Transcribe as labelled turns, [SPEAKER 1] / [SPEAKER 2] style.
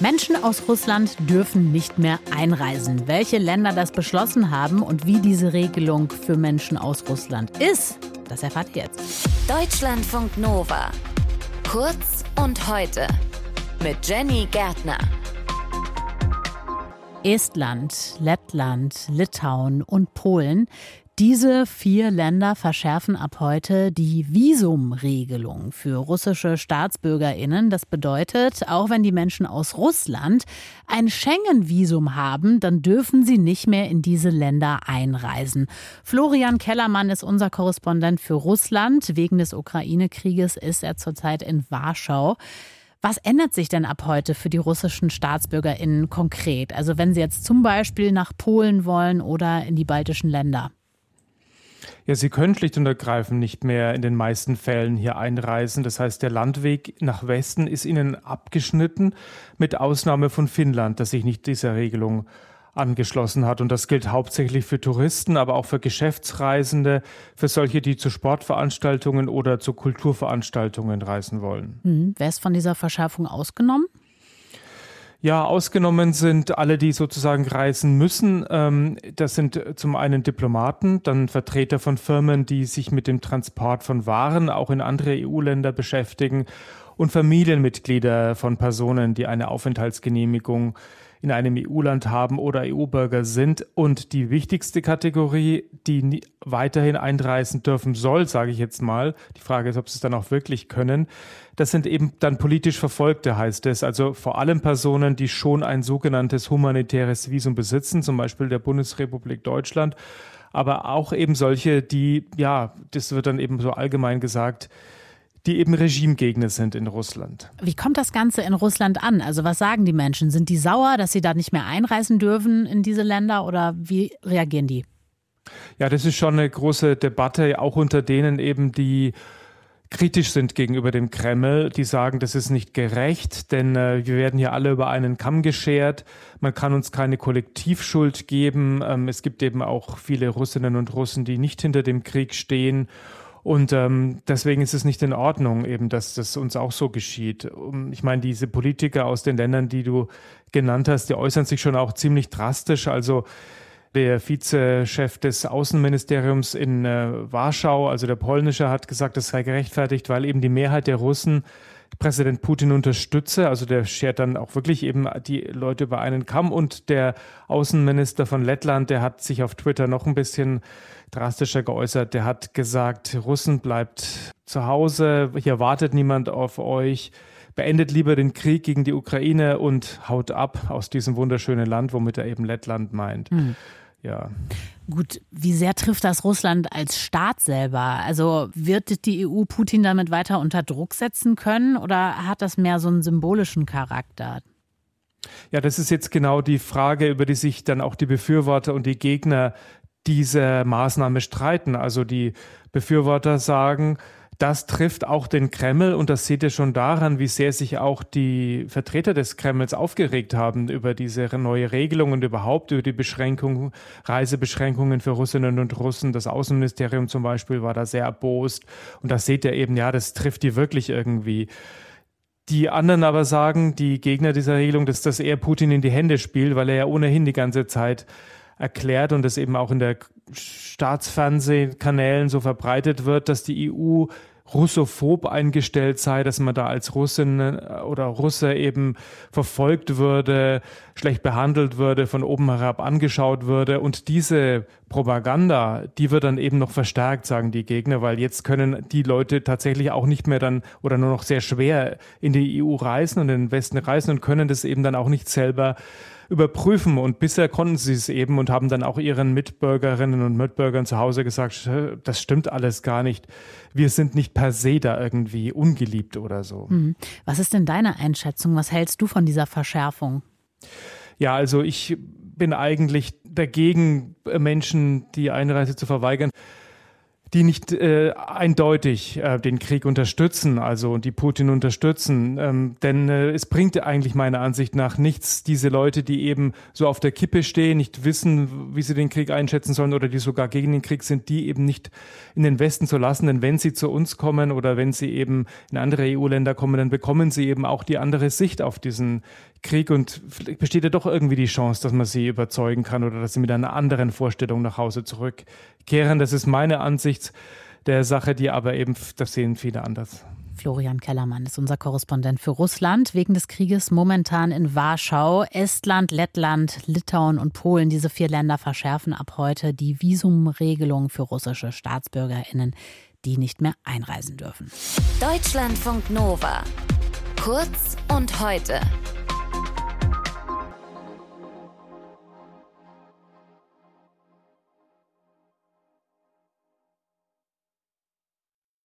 [SPEAKER 1] Menschen aus Russland dürfen nicht mehr einreisen. Welche Länder das beschlossen haben und wie diese Regelung für Menschen aus Russland ist, das erfahrt ihr jetzt.
[SPEAKER 2] Deutschlandfunk Nova. Kurz und heute mit Jenny Gärtner.
[SPEAKER 1] Estland, Lettland, Litauen und Polen diese vier Länder verschärfen ab heute die Visumregelung für russische Staatsbürgerinnen. Das bedeutet, auch wenn die Menschen aus Russland ein Schengen-Visum haben, dann dürfen sie nicht mehr in diese Länder einreisen. Florian Kellermann ist unser Korrespondent für Russland. Wegen des Ukraine-Krieges ist er zurzeit in Warschau. Was ändert sich denn ab heute für die russischen StaatsbürgerInnen konkret? Also wenn sie jetzt zum Beispiel nach Polen wollen oder in die baltischen Länder?
[SPEAKER 3] Ja, sie können schlicht und ergreifend nicht mehr in den meisten Fällen hier einreisen. Das heißt, der Landweg nach Westen ist ihnen abgeschnitten, mit Ausnahme von Finnland, das sich nicht dieser Regelung angeschlossen hat. Und das gilt hauptsächlich für Touristen, aber auch für Geschäftsreisende, für solche, die zu Sportveranstaltungen oder zu Kulturveranstaltungen reisen wollen.
[SPEAKER 1] Hm, wer ist von dieser Verschärfung ausgenommen?
[SPEAKER 3] Ja, ausgenommen sind alle, die sozusagen reisen müssen. Ähm, das sind zum einen Diplomaten, dann Vertreter von Firmen, die sich mit dem Transport von Waren auch in andere EU-Länder beschäftigen und Familienmitglieder von Personen, die eine Aufenthaltsgenehmigung in einem EU-Land haben oder EU-Bürger sind. Und die wichtigste Kategorie, die weiterhin einreisen dürfen soll, sage ich jetzt mal, die Frage ist, ob sie es dann auch wirklich können, das sind eben dann politisch Verfolgte, heißt es. Also vor allem Personen, die schon ein sogenanntes humanitäres Visum besitzen, zum Beispiel der Bundesrepublik Deutschland, aber auch eben solche, die, ja, das wird dann eben so allgemein gesagt, die eben Regimegegner sind in Russland.
[SPEAKER 1] Wie kommt das Ganze in Russland an? Also was sagen die Menschen? Sind die sauer, dass sie da nicht mehr einreisen dürfen in diese Länder oder wie reagieren die?
[SPEAKER 3] Ja, das ist schon eine große Debatte, auch unter denen eben, die kritisch sind gegenüber dem Kreml, die sagen, das ist nicht gerecht, denn äh, wir werden hier alle über einen Kamm geschert. Man kann uns keine Kollektivschuld geben. Ähm, es gibt eben auch viele Russinnen und Russen, die nicht hinter dem Krieg stehen. Und ähm, deswegen ist es nicht in Ordnung, eben, dass das uns auch so geschieht. Ich meine, diese Politiker aus den Ländern, die du genannt hast, die äußern sich schon auch ziemlich drastisch. Also der Vizechef des Außenministeriums in äh, Warschau, also der polnische, hat gesagt, das sei gerechtfertigt, weil eben die Mehrheit der Russen Präsident Putin unterstütze. Also der schert dann auch wirklich eben die Leute über einen Kamm. Und der Außenminister von Lettland, der hat sich auf Twitter noch ein bisschen drastischer geäußert. Der hat gesagt, Russen bleibt zu Hause, hier wartet niemand auf euch. Beendet lieber den Krieg gegen die Ukraine und haut ab aus diesem wunderschönen Land, womit er eben Lettland meint. Mhm. Ja.
[SPEAKER 1] Gut, wie sehr trifft das Russland als Staat selber? Also wird die EU Putin damit weiter unter Druck setzen können oder hat das mehr so einen symbolischen Charakter?
[SPEAKER 3] Ja, das ist jetzt genau die Frage, über die sich dann auch die Befürworter und die Gegner dieser Maßnahme streiten. Also die Befürworter sagen, das trifft auch den Kreml und das seht ihr schon daran, wie sehr sich auch die Vertreter des Kremls aufgeregt haben über diese neue Regelung und überhaupt über die Beschränkung, Reisebeschränkungen für Russinnen und Russen. Das Außenministerium zum Beispiel war da sehr erbost und das seht ihr eben, ja, das trifft die wirklich irgendwie. Die anderen aber sagen, die Gegner dieser Regelung, dass das eher Putin in die Hände spielt, weil er ja ohnehin die ganze Zeit erklärt und es eben auch in der Staatsfernsehkanälen so verbreitet wird, dass die EU russophob eingestellt sei, dass man da als Russin äh, oder Russe eben verfolgt würde, schlecht behandelt würde, von oben herab angeschaut würde. Und diese Propaganda, die wird dann eben noch verstärkt, sagen die Gegner, weil jetzt können die Leute tatsächlich auch nicht mehr dann oder nur noch sehr schwer in die EU reisen und in den Westen reisen und können das eben dann auch nicht selber überprüfen. Und bisher konnten sie es eben und haben dann auch ihren Mitbürgerinnen und Mitbürgern zu Hause gesagt, das stimmt alles gar nicht. Wir sind nicht per se da irgendwie ungeliebt oder so.
[SPEAKER 1] Mhm. Was ist denn deine Einschätzung? Was hältst du von dieser Verschärfung?
[SPEAKER 3] Ja, also ich bin eigentlich dagegen, Menschen die Einreise zu verweigern die nicht äh, eindeutig äh, den Krieg unterstützen, also die Putin unterstützen. Ähm, denn äh, es bringt eigentlich meiner Ansicht nach nichts, diese Leute, die eben so auf der Kippe stehen, nicht wissen, wie sie den Krieg einschätzen sollen oder die sogar gegen den Krieg sind, die eben nicht in den Westen zu lassen. Denn wenn sie zu uns kommen oder wenn sie eben in andere EU-Länder kommen, dann bekommen sie eben auch die andere Sicht auf diesen Krieg und besteht ja doch irgendwie die Chance, dass man sie überzeugen kann oder dass sie mit einer anderen Vorstellung nach Hause zurückkehren. Das ist meine Ansicht der Sache, die aber eben, das sehen viele anders.
[SPEAKER 1] Florian Kellermann ist unser Korrespondent für Russland wegen des Krieges momentan in Warschau. Estland, Lettland, Litauen und Polen, diese vier Länder verschärfen ab heute die Visumregelung für russische Staatsbürgerinnen, die nicht mehr einreisen dürfen.
[SPEAKER 2] Deutschlandfunk Nova. Kurz und heute.